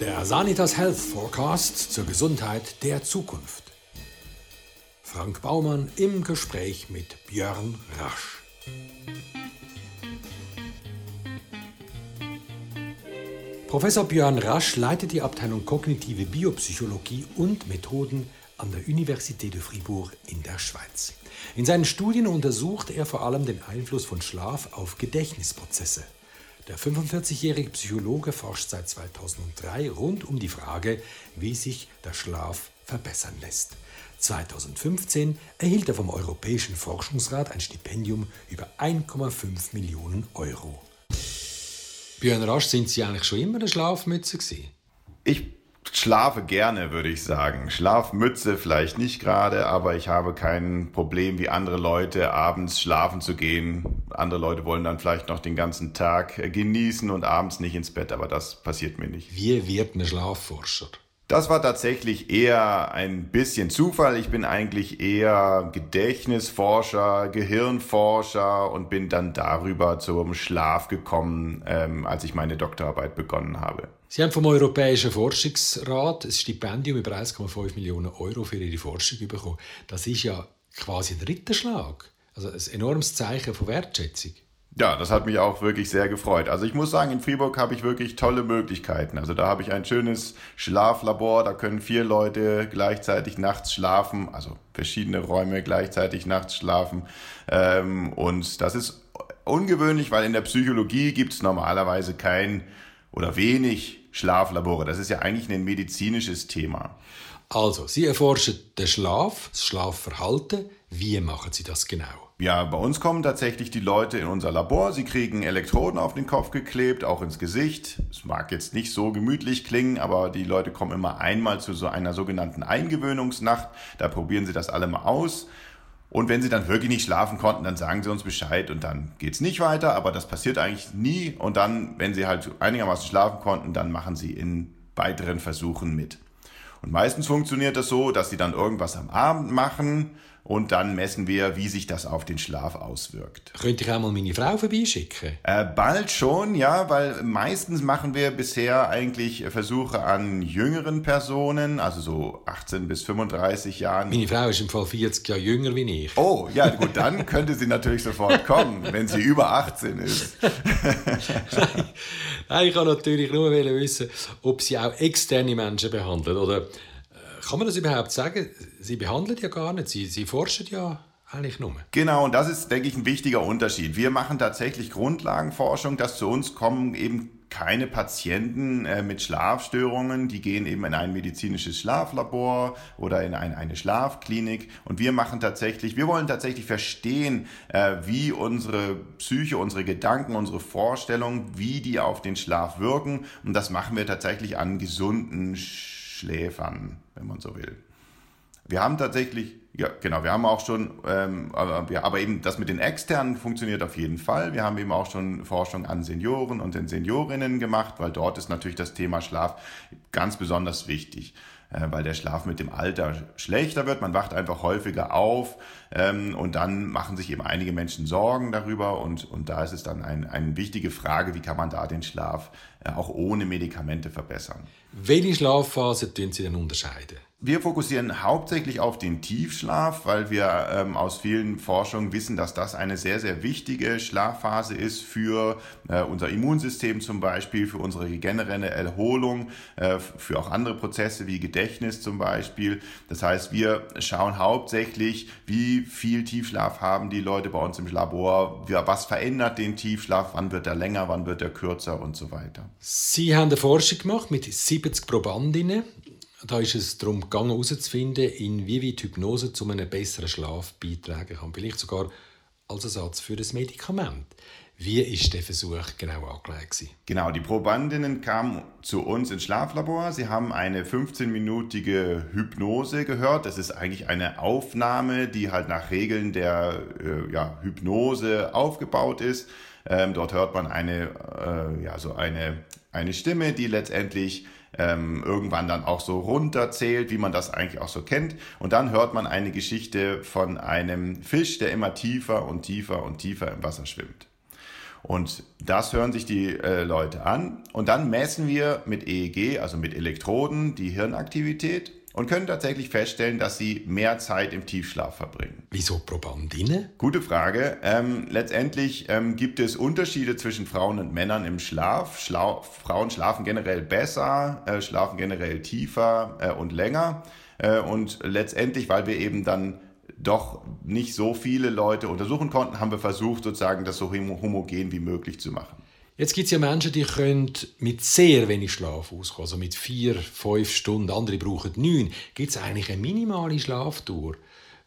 Der Sanitas Health Forecast zur Gesundheit der Zukunft. Frank Baumann im Gespräch mit Björn Rasch. Professor Björn Rasch leitet die Abteilung Kognitive Biopsychologie und Methoden an der Université de Fribourg in der Schweiz. In seinen Studien untersucht er vor allem den Einfluss von Schlaf auf Gedächtnisprozesse. Der 45-jährige Psychologe forscht seit 2003 rund um die Frage, wie sich der Schlaf verbessern lässt. 2015 erhielt er vom Europäischen Forschungsrat ein Stipendium über 1,5 Millionen Euro. Björn Rasch, sind Sie eigentlich schon immer eine Schlafmütze gewesen? Ich schlafe gerne, würde ich sagen. Schlafmütze vielleicht nicht gerade, aber ich habe kein Problem, wie andere Leute abends schlafen zu gehen. Andere Leute wollen dann vielleicht noch den ganzen Tag genießen und abends nicht ins Bett, aber das passiert mir nicht. Wie wird ein Schlafforscher? Das war tatsächlich eher ein bisschen Zufall. Ich bin eigentlich eher Gedächtnisforscher, Gehirnforscher und bin dann darüber zum Schlaf gekommen, ähm, als ich meine Doktorarbeit begonnen habe. Sie haben vom Europäischen Forschungsrat ein Stipendium über 1,5 Millionen Euro für Ihre Forschung bekommen. Das ist ja quasi ein Ritterschlag. Also ein enormes Zeichen von Wertschätzung. Ja, das hat mich auch wirklich sehr gefreut. Also ich muss sagen, in Fribourg habe ich wirklich tolle Möglichkeiten. Also da habe ich ein schönes Schlaflabor, da können vier Leute gleichzeitig nachts schlafen, also verschiedene Räume gleichzeitig nachts schlafen. Ähm, und das ist ungewöhnlich, weil in der Psychologie gibt es normalerweise kein oder wenig Schlaflabore. Das ist ja eigentlich ein medizinisches Thema. Also, Sie erforschen den Schlaf, das Schlafverhalten. Wie machen Sie das genau? Ja, bei uns kommen tatsächlich die Leute in unser Labor. Sie kriegen Elektroden auf den Kopf geklebt, auch ins Gesicht. Es mag jetzt nicht so gemütlich klingen, aber die Leute kommen immer einmal zu so einer sogenannten Eingewöhnungsnacht. Da probieren sie das alle mal aus. Und wenn sie dann wirklich nicht schlafen konnten, dann sagen sie uns Bescheid und dann geht's nicht weiter. Aber das passiert eigentlich nie. Und dann, wenn sie halt einigermaßen schlafen konnten, dann machen sie in weiteren Versuchen mit. Und meistens funktioniert das so, dass sie dann irgendwas am Abend machen und dann messen wir, wie sich das auf den Schlaf auswirkt. Könnte ich auch mal meine Frau vorbeischicken? Äh, bald schon, ja, weil meistens machen wir bisher eigentlich Versuche an jüngeren Personen, also so 18 bis 35 Jahren. Meine Frau ist im Fall 40 Jahre jünger wie ich. Oh, ja, gut, dann könnte sie natürlich sofort kommen, wenn sie über 18 ist. Nein, ich kann natürlich nur wissen, ob sie auch externe Menschen behandelt oder kann man das überhaupt sagen? Sie behandeln ja gar nicht, Sie, Sie forschen ja eigentlich nur. Genau, und das ist, denke ich, ein wichtiger Unterschied. Wir machen tatsächlich Grundlagenforschung, dass zu uns kommen eben keine Patienten äh, mit Schlafstörungen, die gehen eben in ein medizinisches Schlaflabor oder in ein, eine Schlafklinik und wir machen tatsächlich, wir wollen tatsächlich verstehen, äh, wie unsere Psyche, unsere Gedanken, unsere Vorstellungen, wie die auf den Schlaf wirken und das machen wir tatsächlich an gesunden Schläfern, wenn man so will. Wir haben tatsächlich, ja genau, wir haben auch schon, ähm, aber, ja, aber eben das mit den externen funktioniert auf jeden Fall. Wir haben eben auch schon Forschung an Senioren und den Seniorinnen gemacht, weil dort ist natürlich das Thema Schlaf ganz besonders wichtig äh, weil der Schlaf mit dem Alter schlechter wird. Man wacht einfach häufiger auf ähm, und dann machen sich eben einige Menschen Sorgen darüber und, und da ist es dann ein, eine wichtige Frage, wie kann man da den Schlaf auch ohne Medikamente verbessern. Welche Schlafphase tun Sie denn unterscheiden? Wir fokussieren hauptsächlich auf den Tiefschlaf, weil wir ähm, aus vielen Forschungen wissen, dass das eine sehr, sehr wichtige Schlafphase ist für äh, unser Immunsystem zum Beispiel, für unsere generelle Erholung, äh, für auch andere Prozesse wie Gedächtnis zum Beispiel. Das heißt, wir schauen hauptsächlich, wie viel Tiefschlaf haben die Leute bei uns im Labor, was verändert den Tiefschlaf, wann wird er länger, wann wird er kürzer und so weiter. Sie haben eine Forschung gemacht mit 70 Probandinnen da ist es darum gegangen, herauszufinden, inwieweit Hypnose zu einem besseren Schlaf beitragen kann. Vielleicht sogar als Ersatz für das Medikament. Wie ist der Versuch genau angelegt? Genau, die Probandinnen kamen zu uns ins Schlaflabor. Sie haben eine 15-minütige Hypnose gehört. Das ist eigentlich eine Aufnahme, die halt nach Regeln der äh, ja, Hypnose aufgebaut ist. Ähm, dort hört man eine, äh, ja, so eine, eine Stimme, die letztendlich ähm, irgendwann dann auch so runterzählt, wie man das eigentlich auch so kennt. Und dann hört man eine Geschichte von einem Fisch, der immer tiefer und tiefer und tiefer im Wasser schwimmt. Und das hören sich die äh, Leute an. Und dann messen wir mit EEG, also mit Elektroden, die Hirnaktivität und können tatsächlich feststellen, dass sie mehr Zeit im Tiefschlaf verbringen. Wieso Probandinnen? Gute Frage. Ähm, letztendlich ähm, gibt es Unterschiede zwischen Frauen und Männern im Schlaf. Schla Frauen schlafen generell besser, äh, schlafen generell tiefer äh, und länger. Äh, und letztendlich, weil wir eben dann doch nicht so viele Leute untersuchen konnten, haben wir versucht, sozusagen das so homogen wie möglich zu machen. Jetzt gibt es ja Menschen, die können mit sehr wenig Schlaf auskommen, also mit vier, fünf Stunden. Andere brauchen neun. Gibt es eigentlich eine minimale Schlaftour,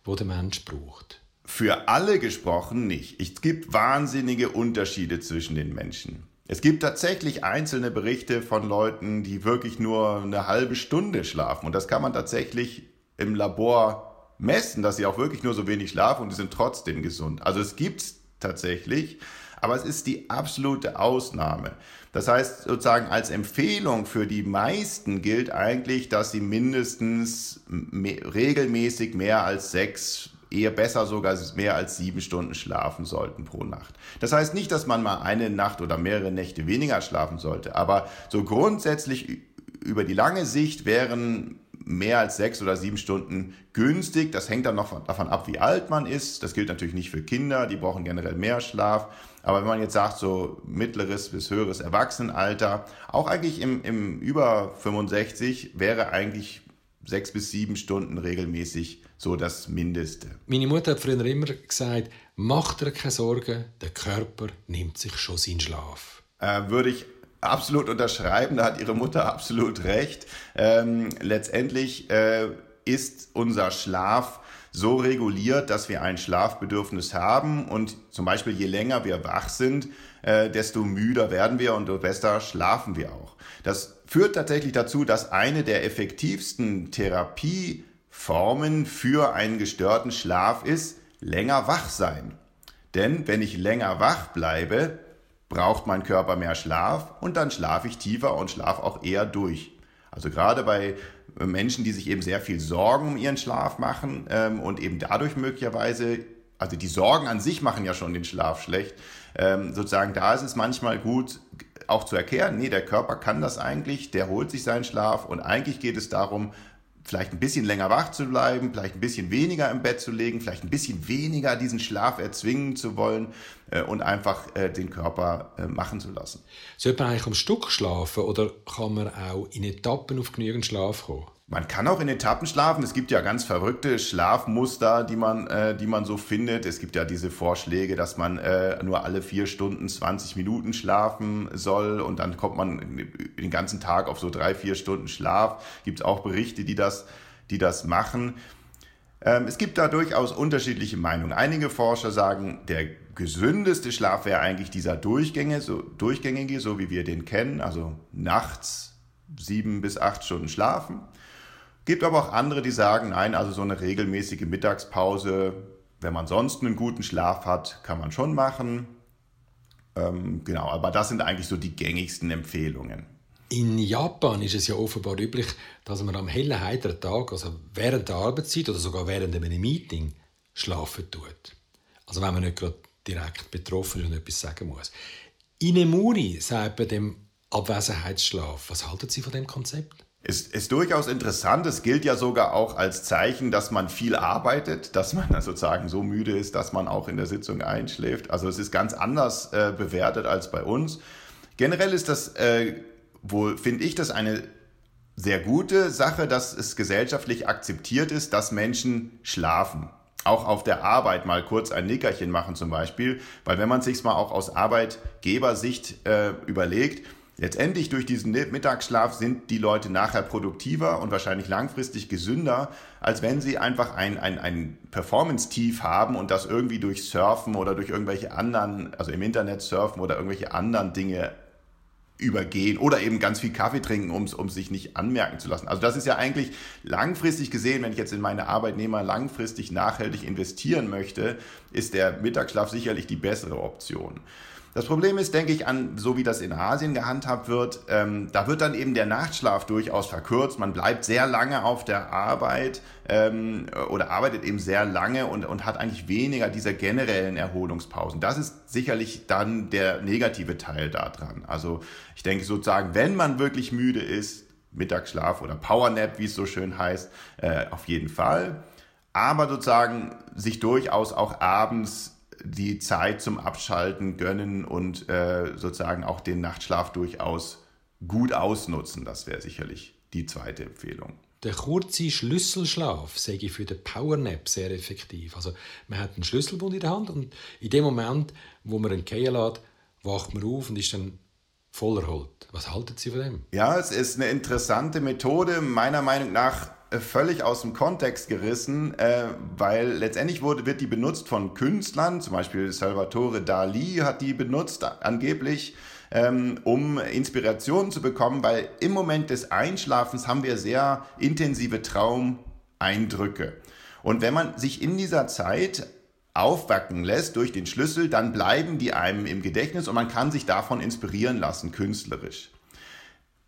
die der Mensch braucht? Für alle gesprochen nicht. Es gibt wahnsinnige Unterschiede zwischen den Menschen. Es gibt tatsächlich einzelne Berichte von Leuten, die wirklich nur eine halbe Stunde schlafen. Und das kann man tatsächlich im Labor messen, dass sie auch wirklich nur so wenig schlafen und die sind trotzdem gesund. Also es gibt tatsächlich aber es ist die absolute Ausnahme. Das heißt sozusagen als Empfehlung für die meisten gilt eigentlich, dass sie mindestens regelmäßig mehr als sechs eher besser sogar mehr als sieben Stunden schlafen sollten pro Nacht. Das heißt nicht, dass man mal eine Nacht oder mehrere Nächte weniger schlafen sollte, aber so grundsätzlich über die lange Sicht wären mehr als sechs oder sieben Stunden günstig. Das hängt dann noch davon ab, wie alt man ist. Das gilt natürlich nicht für Kinder, die brauchen generell mehr Schlaf. Aber wenn man jetzt sagt, so mittleres bis höheres Erwachsenenalter, auch eigentlich im, im über 65 wäre eigentlich sechs bis sieben Stunden regelmäßig so das Mindeste. Meine Mutter hat früher immer gesagt, macht dir keine Sorgen, der Körper nimmt sich schon seinen Schlaf. Äh, würde ich absolut unterschreiben, da hat Ihre Mutter absolut recht. Ähm, letztendlich äh, ist unser Schlaf so reguliert, dass wir ein Schlafbedürfnis haben und zum Beispiel je länger wir wach sind, äh, desto müder werden wir und desto besser schlafen wir auch. Das führt tatsächlich dazu, dass eine der effektivsten Therapieformen für einen gestörten Schlaf ist, länger wach sein. Denn wenn ich länger wach bleibe, braucht mein Körper mehr Schlaf und dann schlafe ich tiefer und schlafe auch eher durch. Also gerade bei Menschen, die sich eben sehr viel Sorgen um ihren Schlaf machen ähm, und eben dadurch möglicherweise, also die Sorgen an sich machen ja schon den Schlaf schlecht, ähm, sozusagen da ist es manchmal gut auch zu erkennen, nee, der Körper kann das eigentlich, der holt sich seinen Schlaf und eigentlich geht es darum, vielleicht ein bisschen länger wach zu bleiben, vielleicht ein bisschen weniger im Bett zu legen, vielleicht ein bisschen weniger diesen Schlaf erzwingen zu wollen äh, und einfach äh, den Körper äh, machen zu lassen. Sollte man eigentlich am Stück schlafen oder kann man auch in Etappen auf genügend Schlaf kommen? Man kann auch in Etappen schlafen. Es gibt ja ganz verrückte Schlafmuster, die man, äh, die man so findet. Es gibt ja diese Vorschläge, dass man äh, nur alle vier Stunden 20 Minuten schlafen soll und dann kommt man den ganzen Tag auf so drei, vier Stunden Schlaf. Gibt es auch Berichte, die das, die das machen. Ähm, es gibt da durchaus unterschiedliche Meinungen. Einige Forscher sagen, der gesündeste Schlaf wäre eigentlich dieser Durchgänge, so, durchgängige, so wie wir den kennen, also nachts sieben bis acht Stunden schlafen. Gibt aber auch andere, die sagen, nein, also so eine regelmäßige Mittagspause, wenn man sonst einen guten Schlaf hat, kann man schon machen. Ähm, genau, aber das sind eigentlich so die gängigsten Empfehlungen. In Japan ist es ja offenbar üblich, dass man am hellen, heiteren Tag, also während der Arbeitszeit oder sogar während einem Meeting, schlafen tut. Also wenn man nicht gerade direkt betroffen ist und etwas sagen muss. Inemuri sagt bei dem Abwesenheitsschlaf. Was halten Sie von dem Konzept? Ist, ist durchaus interessant. Es gilt ja sogar auch als Zeichen, dass man viel arbeitet, dass man sozusagen so müde ist, dass man auch in der Sitzung einschläft. Also es ist ganz anders äh, bewertet als bei uns. Generell ist das, äh, wohl finde ich das eine sehr gute Sache, dass es gesellschaftlich akzeptiert ist, dass Menschen schlafen. Auch auf der Arbeit mal kurz ein Nickerchen machen zum Beispiel, weil wenn man sich mal auch aus Arbeitgebersicht äh, überlegt, Letztendlich durch diesen Mittagsschlaf sind die Leute nachher produktiver und wahrscheinlich langfristig gesünder, als wenn sie einfach ein, ein, ein Performance-Tief haben und das irgendwie durch Surfen oder durch irgendwelche anderen, also im Internet surfen oder irgendwelche anderen Dinge übergehen oder eben ganz viel Kaffee trinken, um es um sich nicht anmerken zu lassen. Also das ist ja eigentlich langfristig gesehen, wenn ich jetzt in meine Arbeitnehmer langfristig nachhaltig investieren möchte, ist der Mittagsschlaf sicherlich die bessere Option. Das Problem ist, denke ich, an so wie das in Asien gehandhabt wird, ähm, da wird dann eben der Nachtschlaf durchaus verkürzt. Man bleibt sehr lange auf der Arbeit ähm, oder arbeitet eben sehr lange und, und hat eigentlich weniger dieser generellen Erholungspausen. Das ist sicherlich dann der negative Teil daran. Also ich denke sozusagen, wenn man wirklich müde ist, Mittagsschlaf oder Powernap, wie es so schön heißt, äh, auf jeden Fall. Aber sozusagen sich durchaus auch abends die Zeit zum Abschalten gönnen und äh, sozusagen auch den Nachtschlaf durchaus gut ausnutzen. Das wäre sicherlich die zweite Empfehlung. Der kurze Schlüsselschlaf sage ich für den Powernap sehr effektiv. Also man hat einen Schlüsselbund in der Hand und in dem Moment, wo man einen Keier lässt, wacht man auf und ist dann voll erholt. Was halten Sie von dem? Ja, es ist eine interessante Methode. Meiner Meinung nach völlig aus dem Kontext gerissen, äh, weil letztendlich wurde, wird die benutzt von Künstlern, zum Beispiel Salvatore Dali hat die benutzt angeblich, ähm, um Inspirationen zu bekommen, weil im Moment des Einschlafens haben wir sehr intensive Traumeindrücke. Und wenn man sich in dieser Zeit aufwacken lässt durch den Schlüssel, dann bleiben die einem im Gedächtnis und man kann sich davon inspirieren lassen, künstlerisch.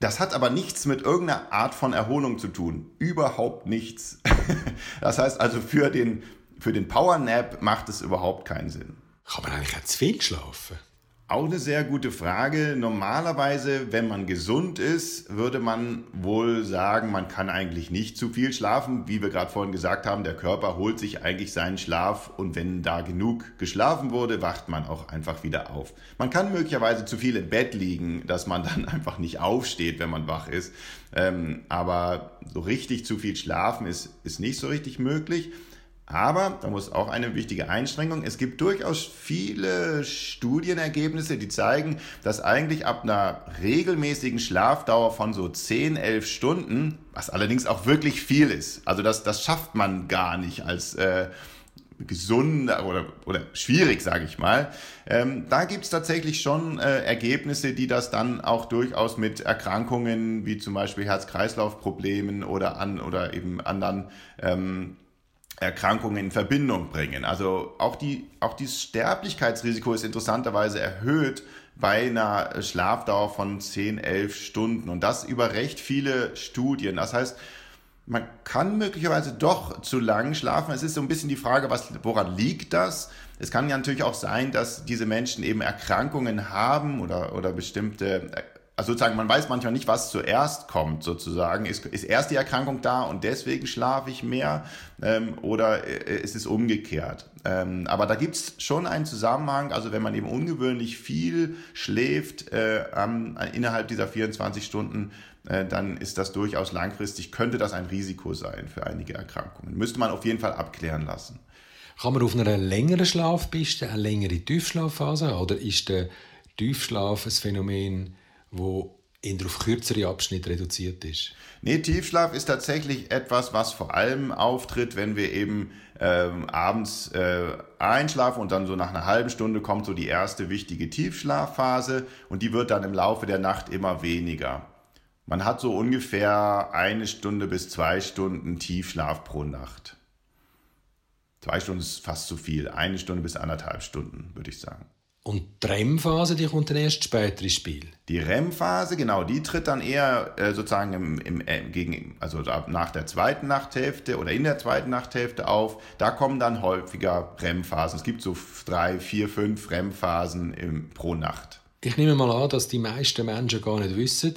Das hat aber nichts mit irgendeiner Art von Erholung zu tun. Überhaupt nichts. Das heißt also, für den, für den Power Nap macht es überhaupt keinen Sinn. Kann man eigentlich auch zu viel schlafen? Auch eine sehr gute Frage. Normalerweise, wenn man gesund ist, würde man wohl sagen, man kann eigentlich nicht zu viel schlafen. Wie wir gerade vorhin gesagt haben, der Körper holt sich eigentlich seinen Schlaf und wenn da genug geschlafen wurde, wacht man auch einfach wieder auf. Man kann möglicherweise zu viel im Bett liegen, dass man dann einfach nicht aufsteht, wenn man wach ist. Ähm, aber so richtig zu viel schlafen ist, ist nicht so richtig möglich. Aber da muss auch eine wichtige Einschränkung. Es gibt durchaus viele Studienergebnisse, die zeigen, dass eigentlich ab einer regelmäßigen Schlafdauer von so 10, 11 Stunden, was allerdings auch wirklich viel ist, also das, das schafft man gar nicht als äh, gesund oder, oder schwierig, sage ich mal. Ähm, da gibt es tatsächlich schon äh, Ergebnisse, die das dann auch durchaus mit Erkrankungen wie zum Beispiel Herz-Kreislauf-Problemen oder an oder eben anderen ähm, Erkrankungen in Verbindung bringen. Also auch, die, auch dieses Sterblichkeitsrisiko ist interessanterweise erhöht bei einer Schlafdauer von 10, 11 Stunden und das über recht viele Studien. Das heißt, man kann möglicherweise doch zu lang schlafen. Es ist so ein bisschen die Frage, was, woran liegt das? Es kann ja natürlich auch sein, dass diese Menschen eben Erkrankungen haben oder, oder bestimmte also sozusagen, man weiß manchmal nicht, was zuerst kommt, sozusagen. Ist, ist erst die Erkrankung da und deswegen schlafe ich mehr ähm, oder äh, ist es umgekehrt? Ähm, aber da gibt es schon einen Zusammenhang, also wenn man eben ungewöhnlich viel schläft äh, ähm, innerhalb dieser 24 Stunden, äh, dann ist das durchaus langfristig, könnte das ein Risiko sein für einige Erkrankungen. Müsste man auf jeden Fall abklären lassen. Kann man auf einer längeren Schlafpiste eine längere Tiefschlafphase oder ist der Tiefschlaf ein Phänomen, wo eher auf kürzere Abschnitte reduziert ist? Nee, Tiefschlaf ist tatsächlich etwas, was vor allem auftritt, wenn wir eben ähm, abends äh, einschlafen und dann so nach einer halben Stunde kommt so die erste wichtige Tiefschlafphase und die wird dann im Laufe der Nacht immer weniger. Man hat so ungefähr eine Stunde bis zwei Stunden Tiefschlaf pro Nacht. Zwei Stunden ist fast zu viel. Eine Stunde bis anderthalb Stunden, würde ich sagen. Und die REM-Phase, die kommt dann erst später ins Spiel. Die REM-Phase, genau, die tritt dann eher äh, sozusagen im, im, äh, gegen, also nach der zweiten Nachthälfte oder in der zweiten Nachthälfte auf. Da kommen dann häufiger REM-Phasen. Es gibt so drei, vier, fünf REM-Phasen pro Nacht. Ich nehme mal an, dass die meisten Menschen gar nicht wissen,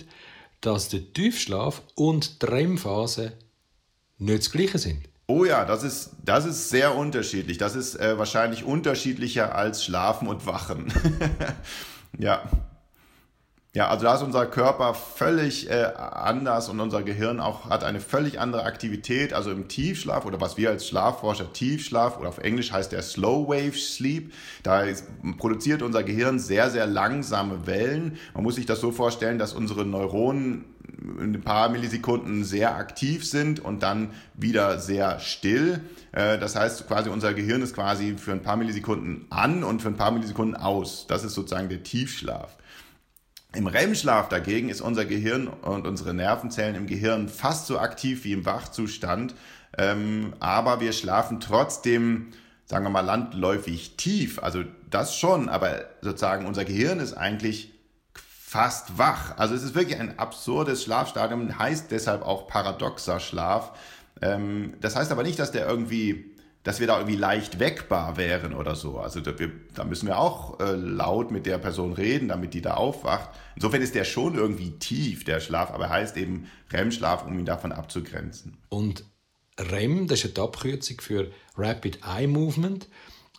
dass der Tiefschlaf und die REM-Phase nicht das Gleiche sind. Oh ja, das ist, das ist sehr unterschiedlich. Das ist äh, wahrscheinlich unterschiedlicher als Schlafen und Wachen. ja. Ja, also da ist unser Körper völlig äh, anders und unser Gehirn auch hat eine völlig andere Aktivität. Also im Tiefschlaf oder was wir als Schlafforscher Tiefschlaf oder auf Englisch heißt der Slow Wave Sleep, da ist, produziert unser Gehirn sehr, sehr langsame Wellen. Man muss sich das so vorstellen, dass unsere Neuronen ein paar Millisekunden sehr aktiv sind und dann wieder sehr still. Äh, das heißt, quasi unser Gehirn ist quasi für ein paar Millisekunden an und für ein paar Millisekunden aus. Das ist sozusagen der Tiefschlaf. Im REM-Schlaf dagegen ist unser Gehirn und unsere Nervenzellen im Gehirn fast so aktiv wie im Wachzustand, ähm, aber wir schlafen trotzdem sagen wir mal, landläufig tief. Also das schon, aber sozusagen unser Gehirn ist eigentlich fast wach. Also es ist wirklich ein absurdes Schlafstadium, heißt deshalb auch paradoxer Schlaf. Ähm, das heißt aber nicht, dass der irgendwie, dass wir da irgendwie leicht weckbar wären oder so. Also da, wir, da müssen wir auch äh, laut mit der Person reden, damit die da aufwacht. Insofern ist der schon irgendwie tief, der Schlaf, aber heißt eben REM-Schlaf, um ihn davon abzugrenzen. Und REM, das ist eine Abkürzung für Rapid Eye Movement.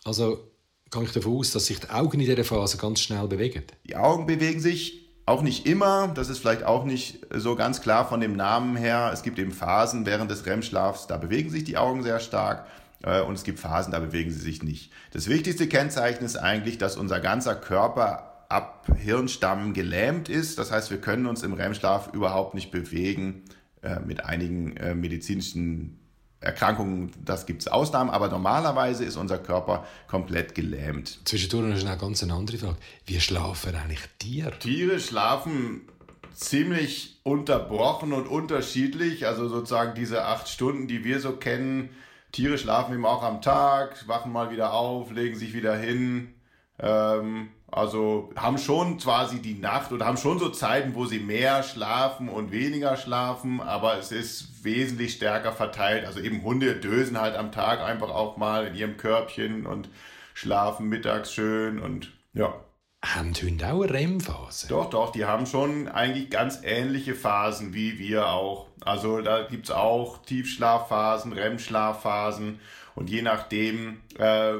Also gehe ich davon aus, dass sich die Augen in dieser Phase ganz schnell bewegen. Die Augen bewegen sich auch nicht immer, das ist vielleicht auch nicht so ganz klar von dem Namen her. Es gibt eben Phasen während des REM-Schlafs, da bewegen sich die Augen sehr stark äh, und es gibt Phasen, da bewegen sie sich nicht. Das wichtigste Kennzeichen ist eigentlich, dass unser ganzer Körper ab Hirnstamm gelähmt ist. Das heißt, wir können uns im REM-Schlaf überhaupt nicht bewegen. Äh, mit einigen äh, medizinischen Erkrankungen, das gibt es Ausnahmen, aber normalerweise ist unser Körper komplett gelähmt. Zwischendurch noch eine ganz andere Frage. Wie schlafen eigentlich Tiere? Tiere schlafen ziemlich unterbrochen und unterschiedlich. Also sozusagen diese acht Stunden, die wir so kennen. Tiere schlafen eben auch am Tag, wachen mal wieder auf, legen sich wieder hin. Ähm, also haben schon quasi die Nacht oder haben schon so Zeiten, wo sie mehr schlafen und weniger schlafen, aber es ist wesentlich stärker verteilt. Also eben Hunde dösen halt am Tag einfach auch mal in ihrem Körbchen und schlafen mittags schön und ja. Haben Hunde auch eine REM-Phase? Doch, doch, die haben schon eigentlich ganz ähnliche Phasen wie wir auch. Also da gibt es auch Tiefschlafphasen, REM-Schlafphasen und je nachdem, äh,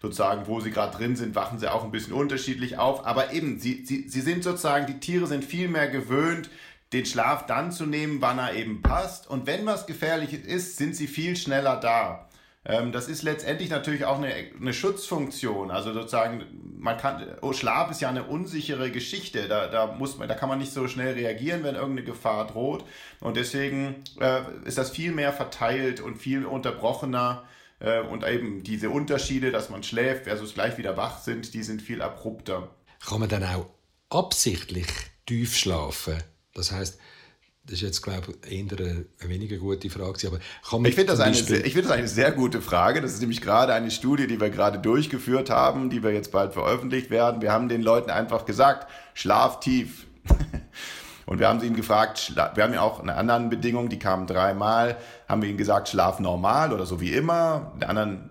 sozusagen, wo sie gerade drin sind, wachen sie auch ein bisschen unterschiedlich auf. Aber eben, sie, sie, sie sind sozusagen, die Tiere sind viel mehr gewöhnt, den Schlaf dann zu nehmen, wann er eben passt. Und wenn was Gefährliches ist, sind sie viel schneller da. Ähm, das ist letztendlich natürlich auch eine, eine Schutzfunktion. Also sozusagen, man kann, oh, Schlaf ist ja eine unsichere Geschichte. Da, da, muss man, da kann man nicht so schnell reagieren, wenn irgendeine Gefahr droht. Und deswegen äh, ist das viel mehr verteilt und viel unterbrochener. Äh, und eben diese Unterschiede, dass man schläft versus gleich wieder wach sind, die sind viel abrupter. Kann man dann auch absichtlich tief schlafen? Das heißt, das ist jetzt, glaube ich, eher eine weniger gute Frage. Aber kann ich finde das, eine, find das eine sehr gute Frage. Das ist nämlich gerade eine Studie, die wir gerade durchgeführt haben, die wir jetzt bald veröffentlicht werden. Wir haben den Leuten einfach gesagt, schlaf tief. Und wir haben sie ihn gefragt, wir haben ja auch eine anderen Bedingung, die kamen dreimal, haben wir ihnen gesagt, schlaf normal oder so wie immer. Der anderen,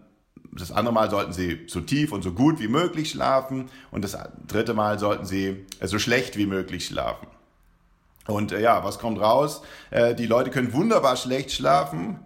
das andere Mal sollten sie so tief und so gut wie möglich schlafen und das dritte Mal sollten sie so schlecht wie möglich schlafen. Und äh, ja, was kommt raus? Äh, die Leute können wunderbar schlecht schlafen.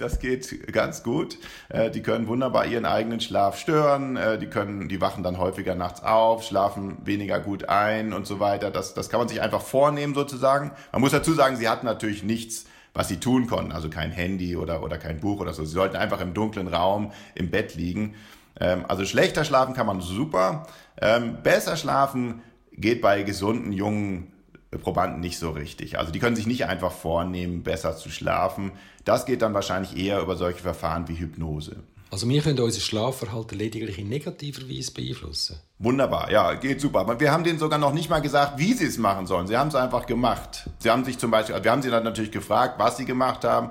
Das geht ganz gut. Äh, die können wunderbar ihren eigenen Schlaf stören. Äh, die können, die wachen dann häufiger nachts auf, schlafen weniger gut ein und so weiter. Das, das kann man sich einfach vornehmen sozusagen. Man muss dazu sagen, sie hatten natürlich nichts, was sie tun konnten. Also kein Handy oder, oder kein Buch oder so. Sie sollten einfach im dunklen Raum im Bett liegen. Ähm, also schlechter schlafen kann man super. Ähm, besser schlafen geht bei gesunden, jungen Probanden nicht so richtig. Also die können sich nicht einfach vornehmen, besser zu schlafen. Das geht dann wahrscheinlich eher über solche Verfahren wie Hypnose. Also wir können unser Schlafverhalten lediglich in negativer Weise beeinflussen. Wunderbar, ja, geht super. Aber wir haben denen sogar noch nicht mal gesagt, wie sie es machen sollen. Sie haben es einfach gemacht. Sie haben sich zum Beispiel, wir haben sie dann natürlich gefragt, was sie gemacht haben.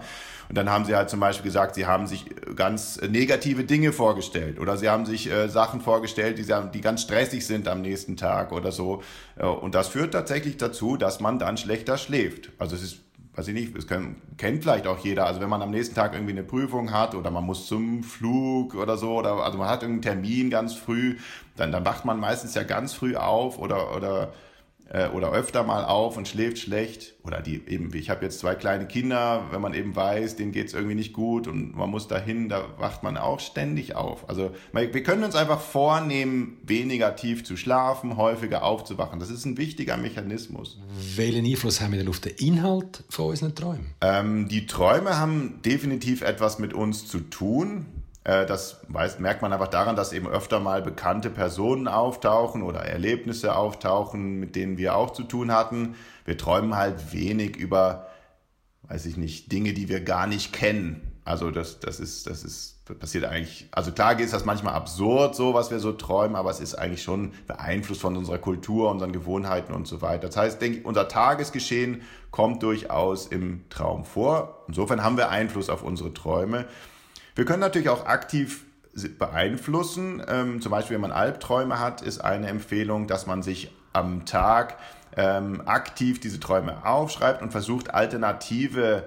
Und dann haben sie halt zum Beispiel gesagt, sie haben sich ganz negative Dinge vorgestellt oder sie haben sich äh, Sachen vorgestellt, die, die ganz stressig sind am nächsten Tag oder so. Äh, und das führt tatsächlich dazu, dass man dann schlechter schläft. Also es ist weiß ich nicht, das kennt vielleicht auch jeder. Also wenn man am nächsten Tag irgendwie eine Prüfung hat oder man muss zum Flug oder so, oder also man hat irgendeinen Termin ganz früh, dann, dann wacht man meistens ja ganz früh auf oder, oder äh, oder öfter mal auf und schläft schlecht. Oder die eben, ich habe jetzt zwei kleine Kinder, wenn man eben weiß, denen geht es irgendwie nicht gut und man muss dahin, da wacht man auch ständig auf. Also wir können uns einfach vornehmen, weniger tief zu schlafen, häufiger aufzuwachen. Das ist ein wichtiger Mechanismus. Welchen Einfluss haben wir denn auf den Inhalt von unseren Träumen? Ähm, die Träume haben definitiv etwas mit uns zu tun. Äh, das merkt man einfach daran, dass eben öfter mal bekannte Personen auftauchen oder Erlebnisse auftauchen, mit denen wir auch zu tun hatten. Wir träumen halt wenig über, weiß ich nicht, Dinge, die wir gar nicht kennen. Also das, das ist, das ist, passiert eigentlich, also klar ist das manchmal absurd, so was wir so träumen, aber es ist eigentlich schon beeinflusst von unserer Kultur, unseren Gewohnheiten und so weiter. Das heißt, denke ich, unser Tagesgeschehen kommt durchaus im Traum vor. Insofern haben wir Einfluss auf unsere Träume. Wir können natürlich auch aktiv beeinflussen. Ähm, zum Beispiel, wenn man Albträume hat, ist eine Empfehlung, dass man sich am Tag ähm, aktiv diese Träume aufschreibt und versucht, alternative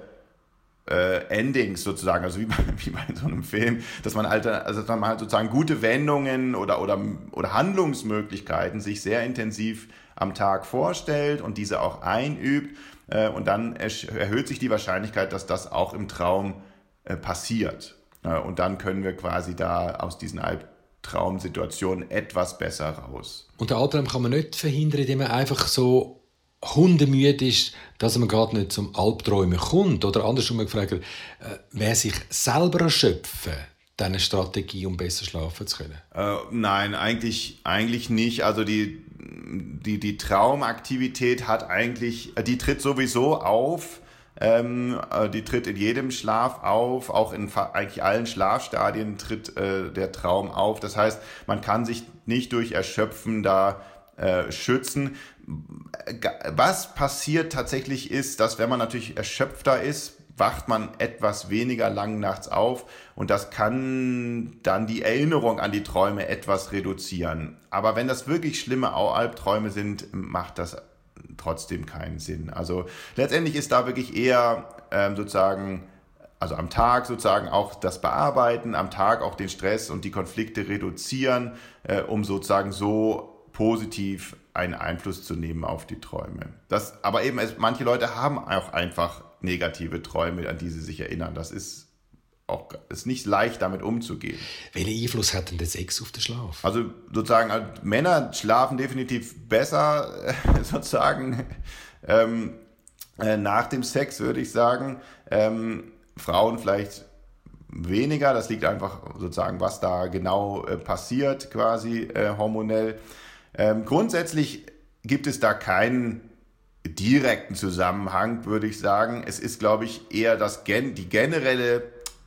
äh, Endings sozusagen, also wie bei, wie bei so einem Film, dass man, alter, also dass man halt sozusagen gute Wendungen oder, oder, oder Handlungsmöglichkeiten sich sehr intensiv am Tag vorstellt und diese auch einübt. Äh, und dann erhöht sich die Wahrscheinlichkeit, dass das auch im Traum äh, passiert. Äh, und dann können wir quasi da aus diesen Albtraumsituationen etwas besser raus. Und der Albtraum kann man nicht verhindern, indem man einfach so hundemüde ist, dass man gerade nicht zum Albträumen kommt. Oder andersrum gefragt, äh, wer sich selber erschöpfen, diese Strategie, um besser schlafen zu können? Äh, nein, eigentlich, eigentlich nicht. Also die, die, die Traumaktivität hat eigentlich, die tritt sowieso auf. Ähm, äh, die tritt in jedem Schlaf auf, auch in eigentlich allen Schlafstadien tritt äh, der Traum auf. Das heißt, man kann sich nicht durch Erschöpfen da äh, schützen. Was passiert tatsächlich ist, dass wenn man natürlich erschöpfter ist, wacht man etwas weniger lang nachts auf und das kann dann die Erinnerung an die Träume etwas reduzieren. Aber wenn das wirklich schlimme Albträume sind, macht das trotzdem keinen Sinn. Also letztendlich ist da wirklich eher ähm, sozusagen, also am Tag sozusagen auch das Bearbeiten, am Tag auch den Stress und die Konflikte reduzieren, äh, um sozusagen so positiv einen Einfluss zu nehmen auf die Träume. Das, aber eben, es, manche Leute haben auch einfach negative Träume, an die sie sich erinnern. Das ist auch ist nicht leicht, damit umzugehen. Welchen Einfluss hat denn der Sex auf den Schlaf? Also sozusagen, also Männer schlafen definitiv besser, äh, sozusagen, ähm, äh, nach dem Sex, würde ich sagen. Ähm, Frauen vielleicht weniger. Das liegt einfach sozusagen, was da genau äh, passiert, quasi äh, hormonell. Ähm, grundsätzlich gibt es da keinen direkten Zusammenhang, würde ich sagen. Es ist, glaube ich, eher das gen die generelle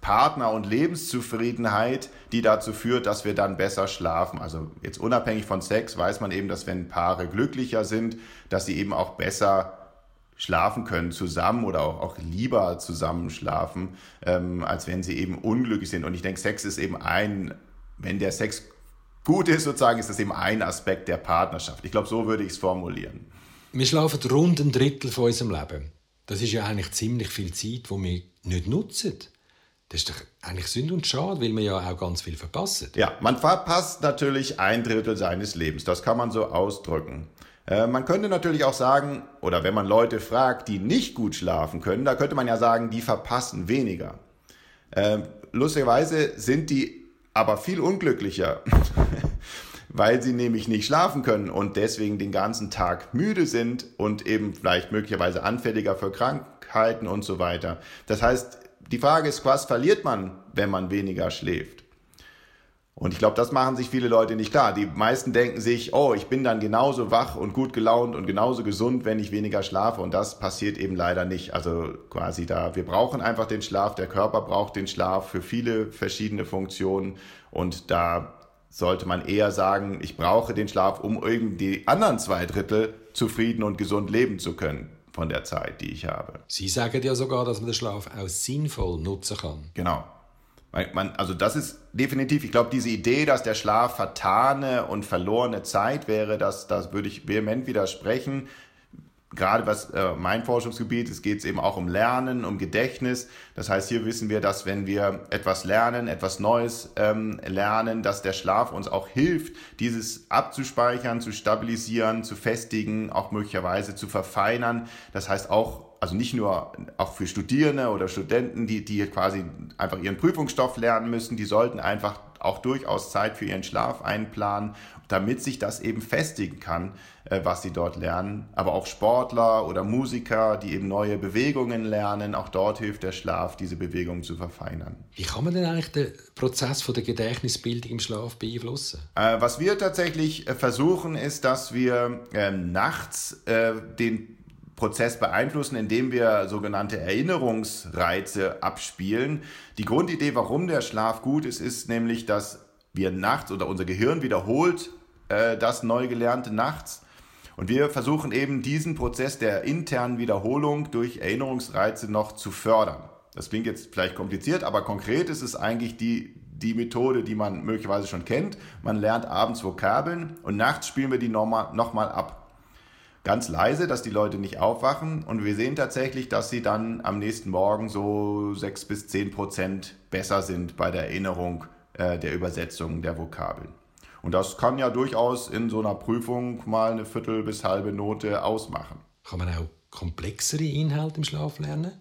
Partner- und Lebenszufriedenheit, die dazu führt, dass wir dann besser schlafen. Also jetzt unabhängig von Sex weiß man eben, dass wenn Paare glücklicher sind, dass sie eben auch besser schlafen können zusammen oder auch, auch lieber zusammen schlafen, ähm, als wenn sie eben unglücklich sind. Und ich denke, Sex ist eben ein, wenn der Sex gut ist, sozusagen, ist das eben ein Aspekt der Partnerschaft. Ich glaube, so würde ich es formulieren. Wir schlafen rund ein Drittel von unserem Leben. Das ist ja eigentlich ziemlich viel Zeit, die wir nicht nutzen. Das ist doch eigentlich Sünde und Schade, weil man ja auch ganz viel verpasst. Ja, man verpasst natürlich ein Drittel seines Lebens. Das kann man so ausdrücken. Äh, man könnte natürlich auch sagen, oder wenn man Leute fragt, die nicht gut schlafen können, da könnte man ja sagen, die verpassen weniger. Äh, lustigerweise sind die aber viel unglücklicher, weil sie nämlich nicht schlafen können und deswegen den ganzen Tag müde sind und eben vielleicht möglicherweise anfälliger für Krankheiten und so weiter. Das heißt, die Frage ist, was verliert man, wenn man weniger schläft? Und ich glaube, das machen sich viele Leute nicht klar. Die meisten denken sich, oh, ich bin dann genauso wach und gut gelaunt und genauso gesund, wenn ich weniger schlafe. Und das passiert eben leider nicht. Also quasi da, wir brauchen einfach den Schlaf. Der Körper braucht den Schlaf für viele verschiedene Funktionen. Und da sollte man eher sagen, ich brauche den Schlaf, um irgendwie die anderen zwei Drittel zufrieden und gesund leben zu können von der Zeit, die ich habe. Sie sagen ja sogar, dass man den Schlaf auch sinnvoll nutzen kann. Genau. Man, also das ist definitiv, ich glaube, diese Idee, dass der Schlaf vertane und verlorene Zeit wäre, das, das würde ich vehement widersprechen. Gerade was äh, mein Forschungsgebiet ist, geht es eben auch um Lernen, um Gedächtnis. Das heißt, hier wissen wir, dass wenn wir etwas lernen, etwas Neues ähm, lernen, dass der Schlaf uns auch hilft, dieses abzuspeichern, zu stabilisieren, zu festigen, auch möglicherweise zu verfeinern. Das heißt auch also nicht nur auch für Studierende oder Studenten, die, die quasi einfach ihren Prüfungsstoff lernen müssen, die sollten einfach auch durchaus Zeit für ihren Schlaf einplanen, damit sich das eben festigen kann, äh, was sie dort lernen. Aber auch Sportler oder Musiker, die eben neue Bewegungen lernen, auch dort hilft der Schlaf, diese Bewegungen zu verfeinern. Wie kann man denn eigentlich den Prozess von der Gedächtnisbildung im Schlaf beeinflussen? Äh, was wir tatsächlich äh, versuchen, ist, dass wir äh, nachts den Prozess beeinflussen, indem wir sogenannte Erinnerungsreize abspielen. Die Grundidee, warum der Schlaf gut ist, ist nämlich, dass wir nachts oder unser Gehirn wiederholt äh, das neu gelernte nachts. Und wir versuchen eben diesen Prozess der internen Wiederholung durch Erinnerungsreize noch zu fördern. Das klingt jetzt vielleicht kompliziert, aber konkret ist es eigentlich die, die Methode, die man möglicherweise schon kennt. Man lernt abends Vokabeln und nachts spielen wir die nochmal ab. Ganz leise, dass die Leute nicht aufwachen. Und wir sehen tatsächlich, dass sie dann am nächsten Morgen so sechs bis zehn Prozent besser sind bei der Erinnerung äh, der Übersetzung der Vokabeln. Und das kann ja durchaus in so einer Prüfung mal eine Viertel bis halbe Note ausmachen. Kann man auch komplexere Inhalte im Schlaf lernen?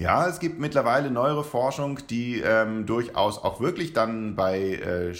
Ja, es gibt mittlerweile neuere Forschung, die ähm, durchaus auch wirklich dann bei, äh,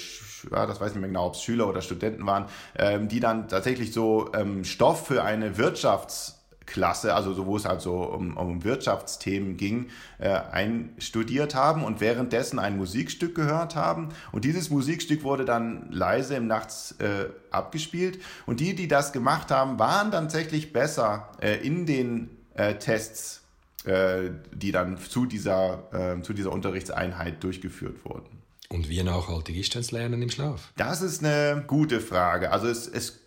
ja, das weiß nicht mehr genau, ob es Schüler oder Studenten waren, ähm, die dann tatsächlich so ähm, Stoff für eine Wirtschaftsklasse, also so, wo es halt so um, um Wirtschaftsthemen ging, äh, einstudiert haben und währenddessen ein Musikstück gehört haben. Und dieses Musikstück wurde dann leise im Nachts äh, abgespielt. Und die, die das gemacht haben, waren dann tatsächlich besser äh, in den äh, Tests äh, die dann zu dieser, äh, zu dieser Unterrichtseinheit durchgeführt wurden. Und wie nachhaltig ist das Lernen im Schlaf? Das ist eine gute Frage. Also es, es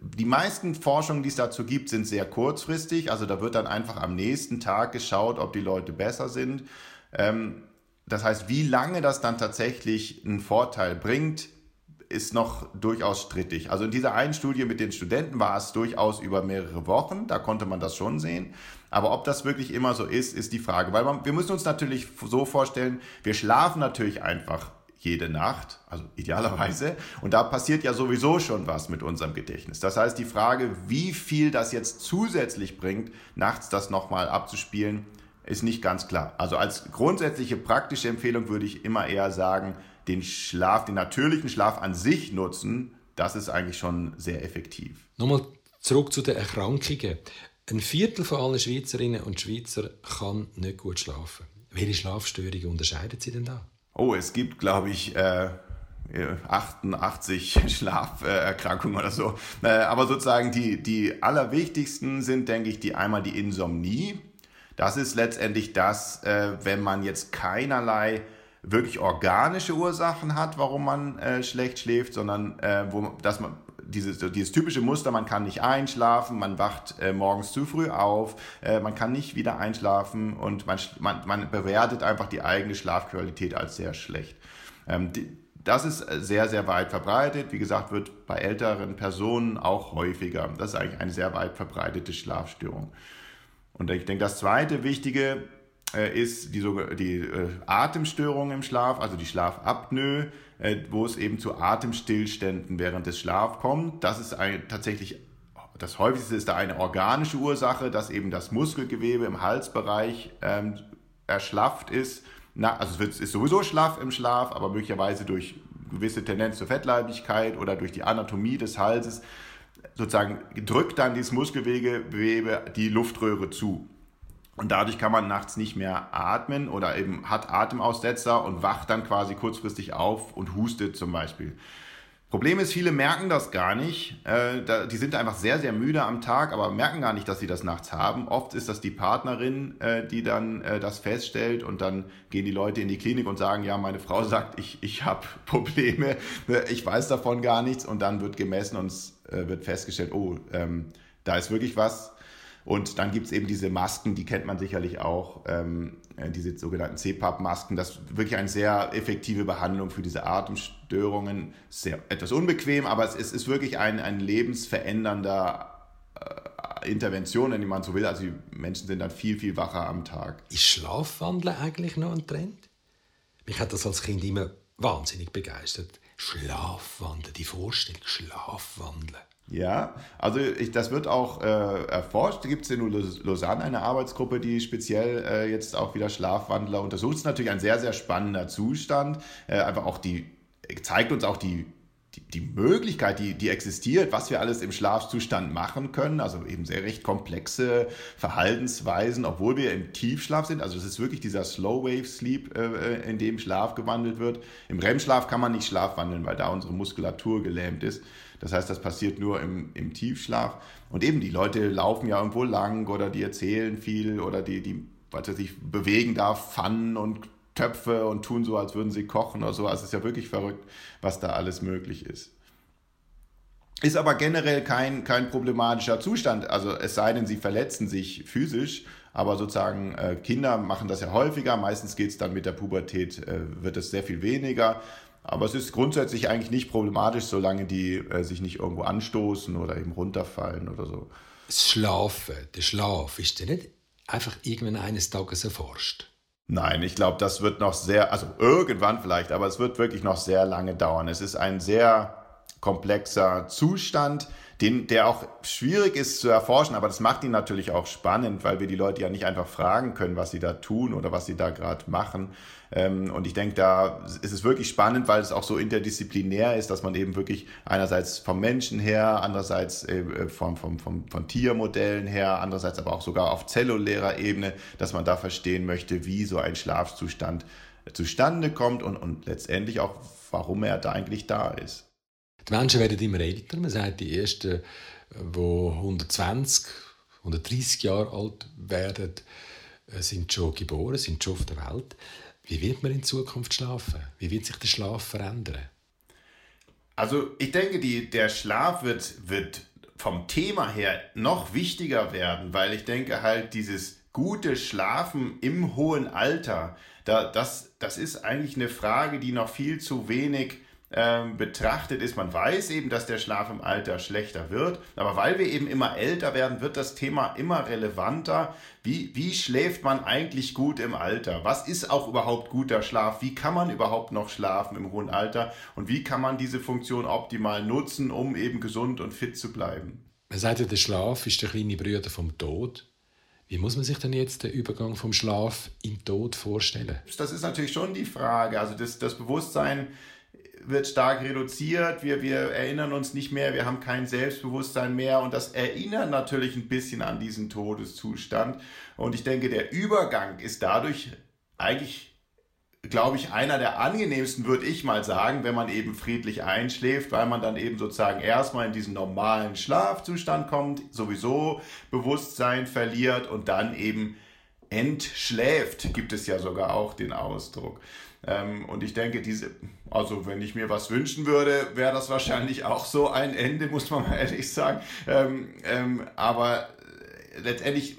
die meisten Forschungen, die es dazu gibt, sind sehr kurzfristig. Also da wird dann einfach am nächsten Tag geschaut, ob die Leute besser sind. Ähm, das heißt, wie lange das dann tatsächlich einen Vorteil bringt, ist noch durchaus strittig. Also in dieser einen Studie mit den Studenten war es durchaus über mehrere Wochen, da konnte man das schon sehen. Aber ob das wirklich immer so ist, ist die Frage. Weil man, wir müssen uns natürlich so vorstellen, wir schlafen natürlich einfach jede Nacht, also idealerweise. Und da passiert ja sowieso schon was mit unserem Gedächtnis. Das heißt, die Frage, wie viel das jetzt zusätzlich bringt, nachts das nochmal abzuspielen, ist nicht ganz klar. Also als grundsätzliche praktische Empfehlung würde ich immer eher sagen, den Schlaf, den natürlichen Schlaf an sich nutzen, das ist eigentlich schon sehr effektiv. Nochmal zurück zu den Erkrankungen. Ein Viertel von allen Schweizerinnen und Schweizer kann nicht gut schlafen. Welche Schlafstörungen unterscheiden sie denn da? Oh, es gibt, glaube ich, äh, 88 Schlaferkrankungen oder so. Äh, aber sozusagen die, die allerwichtigsten sind, denke ich, die einmal die Insomnie. Das ist letztendlich das, äh, wenn man jetzt keinerlei wirklich organische Ursachen hat, warum man äh, schlecht schläft, sondern äh, wo, dass man dieses, dieses typische Muster, man kann nicht einschlafen, man wacht äh, morgens zu früh auf, äh, man kann nicht wieder einschlafen und man, man, man bewertet einfach die eigene Schlafqualität als sehr schlecht. Ähm, die, das ist sehr, sehr weit verbreitet. Wie gesagt, wird bei älteren Personen auch häufiger. Das ist eigentlich eine sehr weit verbreitete Schlafstörung. Und ich denke, das zweite Wichtige äh, ist die, die äh, Atemstörung im Schlaf, also die Schlafapnoe, äh, wo es eben zu Atemstillständen während des Schlafs kommt. Das ist ein, tatsächlich das häufigste ist da eine organische Ursache, dass eben das Muskelgewebe im Halsbereich ähm, erschlafft ist. Na, also es wird, ist sowieso schlaff im Schlaf, aber möglicherweise durch gewisse Tendenz zur Fettleibigkeit oder durch die Anatomie des Halses sozusagen drückt dann dieses Muskelgewebe die Luftröhre zu. Und dadurch kann man nachts nicht mehr atmen oder eben hat Atemaussetzer und wacht dann quasi kurzfristig auf und hustet zum Beispiel. Problem ist, viele merken das gar nicht. Äh, die sind einfach sehr, sehr müde am Tag, aber merken gar nicht, dass sie das nachts haben. Oft ist das die Partnerin, äh, die dann äh, das feststellt und dann gehen die Leute in die Klinik und sagen, ja, meine Frau sagt, ich, ich habe Probleme, ich weiß davon gar nichts und dann wird gemessen und es wird festgestellt, oh, ähm, da ist wirklich was und dann gibt es eben diese Masken, die kennt man sicherlich auch, ähm, äh, diese sogenannten CPAP-Masken. Das ist wirklich eine sehr effektive Behandlung für diese Atemstörungen. Sehr, etwas unbequem, aber es ist, ist wirklich ein, ein lebensverändernder äh, Intervention, wenn man so will. Also die Menschen sind dann viel, viel wacher am Tag. Ist Schlafwandeln eigentlich noch ein Trend? Mich hat das als Kind immer wahnsinnig begeistert. Schlafwandeln, die Vorstellung, Schlafwandeln. Ja, also ich, das wird auch äh, erforscht. Gibt es in Lausanne eine Arbeitsgruppe, die speziell äh, jetzt auch wieder Schlafwandler untersucht. Das ist natürlich ein sehr, sehr spannender Zustand. Äh, einfach auch die, zeigt uns auch die, die, die, Möglichkeit, die, die existiert, was wir alles im Schlafzustand machen können. Also eben sehr recht komplexe Verhaltensweisen, obwohl wir im Tiefschlaf sind. Also es ist wirklich dieser Slow Wave Sleep, äh, äh in dem Schlaf gewandelt wird. Im REM-Schlaf kann man nicht schlafwandeln, weil da unsere Muskulatur gelähmt ist. Das heißt, das passiert nur im, im Tiefschlaf. Und eben, die Leute laufen ja irgendwo lang oder die erzählen viel oder die, die weiß ich, bewegen da Pfannen und Töpfe und tun so, als würden sie kochen oder so. Also es ist ja wirklich verrückt, was da alles möglich ist. Ist aber generell kein, kein problematischer Zustand. Also es sei denn, sie verletzen sich physisch. Aber sozusagen äh, Kinder machen das ja häufiger. Meistens geht es dann mit der Pubertät, äh, wird es sehr viel weniger. Aber es ist grundsätzlich eigentlich nicht problematisch, solange die äh, sich nicht irgendwo anstoßen oder eben runterfallen oder so. Das Schlafen, der Schlaf, ist der nicht einfach irgendwann eines Tages erforscht? Nein, ich glaube, das wird noch sehr, also irgendwann vielleicht, aber es wird wirklich noch sehr lange dauern. Es ist ein sehr komplexer Zustand, den, der auch schwierig ist zu erforschen, aber das macht ihn natürlich auch spannend, weil wir die Leute ja nicht einfach fragen können, was sie da tun oder was sie da gerade machen. Ähm, und ich denke, da ist es wirklich spannend, weil es auch so interdisziplinär ist, dass man eben wirklich einerseits vom Menschen her, andererseits äh, vom, vom, vom, von Tiermodellen her, andererseits aber auch sogar auf zellulärer Ebene, dass man da verstehen möchte, wie so ein Schlafzustand zustande kommt und, und letztendlich auch, warum er da eigentlich da ist. Die Menschen werden immer älter. Man sagt, die ersten, die 120, 130 Jahre alt werden, äh, sind schon geboren, sind schon auf der Welt. Wie wird man in Zukunft schlafen? Wie wird sich der Schlaf verändern? Also ich denke, die, der Schlaf wird, wird vom Thema her noch wichtiger werden, weil ich denke halt dieses gute Schlafen im hohen Alter, da, das, das ist eigentlich eine Frage, die noch viel zu wenig ähm, betrachtet ist. Man weiß eben, dass der Schlaf im Alter schlechter wird, aber weil wir eben immer älter werden, wird das Thema immer relevanter. Wie, wie schläft man eigentlich gut im Alter? Was ist auch überhaupt guter Schlaf? Wie kann man überhaupt noch schlafen im hohen Alter? Und wie kann man diese Funktion optimal nutzen, um eben gesund und fit zu bleiben? Man sagt ja, der Schlaf ist der kleine Bruder vom Tod. Wie muss man sich denn jetzt den Übergang vom Schlaf in Tod vorstellen? Das ist natürlich schon die Frage. Also das, das Bewusstsein wird stark reduziert, wir, wir erinnern uns nicht mehr, wir haben kein Selbstbewusstsein mehr und das erinnert natürlich ein bisschen an diesen Todeszustand. Und ich denke, der Übergang ist dadurch eigentlich, glaube ich, einer der angenehmsten, würde ich mal sagen, wenn man eben friedlich einschläft, weil man dann eben sozusagen erstmal in diesen normalen Schlafzustand kommt, sowieso Bewusstsein verliert und dann eben entschläft, gibt es ja sogar auch den Ausdruck. Ähm, und ich denke, diese, also wenn ich mir was wünschen würde, wäre das wahrscheinlich auch so ein Ende, muss man mal ehrlich sagen. Ähm, ähm, aber letztendlich,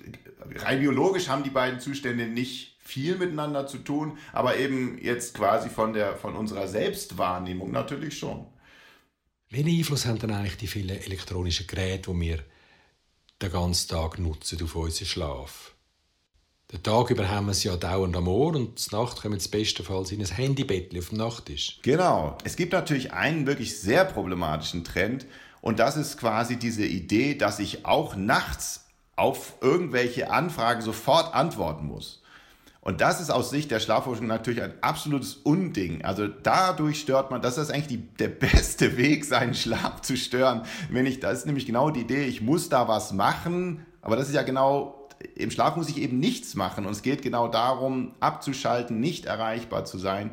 rein biologisch haben die beiden Zustände nicht viel miteinander zu tun, aber eben jetzt quasi von, der, von unserer Selbstwahrnehmung natürlich schon. Welchen Einfluss haben denn eigentlich die vielen elektronischen Geräte, die wir den ganzen Tag nutzen auf unseren Schlaf? Den Tag über haben wir es ja dauernd am Ohr und zur Nacht kommen sie bestenfalls in ein Handybett auf dem Nachttisch. Genau. Es gibt natürlich einen wirklich sehr problematischen Trend und das ist quasi diese Idee, dass ich auch nachts auf irgendwelche Anfragen sofort antworten muss. Und das ist aus Sicht der Schlafforschung natürlich ein absolutes Unding. Also dadurch stört man, das ist eigentlich die, der beste Weg, seinen Schlaf zu stören. Wenn ich, das ist nämlich genau die Idee, ich muss da was machen, aber das ist ja genau im Schlaf muss ich eben nichts machen und es geht genau darum, abzuschalten, nicht erreichbar zu sein.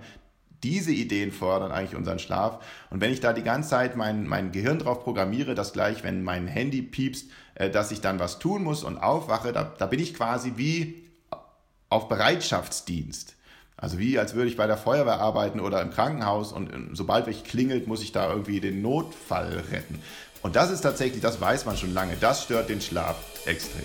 Diese Ideen fördern eigentlich unseren Schlaf. Und wenn ich da die ganze Zeit mein, mein Gehirn drauf programmiere, dass gleich, wenn mein Handy piepst, äh, dass ich dann was tun muss und aufwache, da, da bin ich quasi wie auf Bereitschaftsdienst. Also wie als würde ich bei der Feuerwehr arbeiten oder im Krankenhaus und äh, sobald welch klingelt, muss ich da irgendwie den Notfall retten. Und das ist tatsächlich, das weiß man schon lange, das stört den Schlaf extrem.